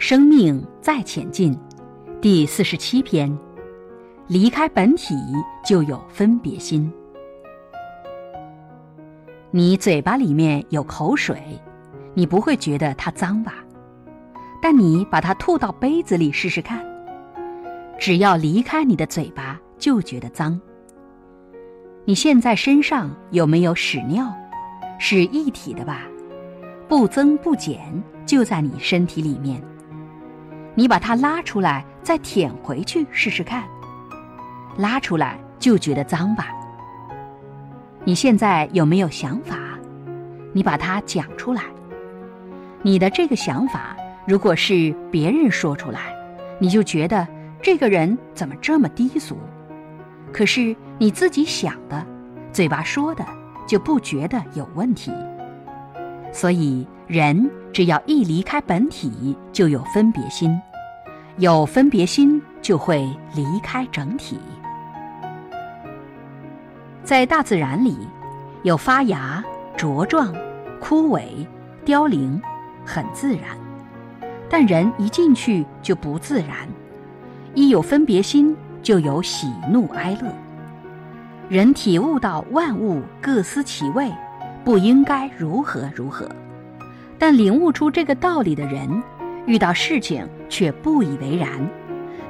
生命再前进，第四十七篇：离开本体就有分别心。你嘴巴里面有口水，你不会觉得它脏吧？但你把它吐到杯子里试试看，只要离开你的嘴巴，就觉得脏。你现在身上有没有屎尿？是一体的吧？不增不减，就在你身体里面。你把它拉出来，再舔回去试试看。拉出来就觉得脏吧？你现在有没有想法？你把它讲出来。你的这个想法，如果是别人说出来，你就觉得这个人怎么这么低俗？可是你自己想的，嘴巴说的，就不觉得有问题。所以人只要一离开本体，就有分别心。有分别心，就会离开整体。在大自然里，有发芽、茁壮、枯萎、凋零，很自然；但人一进去就不自然。一有分别心，就有喜怒哀乐。人体悟到万物各司其位，不应该如何如何，但领悟出这个道理的人。遇到事情却不以为然，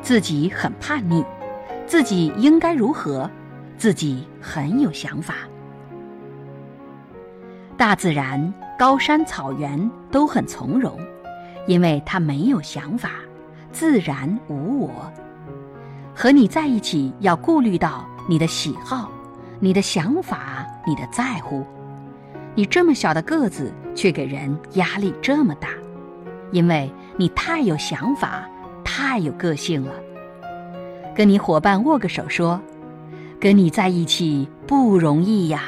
自己很叛逆，自己应该如何，自己很有想法。大自然、高山、草原都很从容，因为他没有想法，自然无我。和你在一起要顾虑到你的喜好、你的想法、你的在乎。你这么小的个子，却给人压力这么大。因为你太有想法，太有个性了。跟你伙伴握个手，说：“跟你在一起不容易呀。”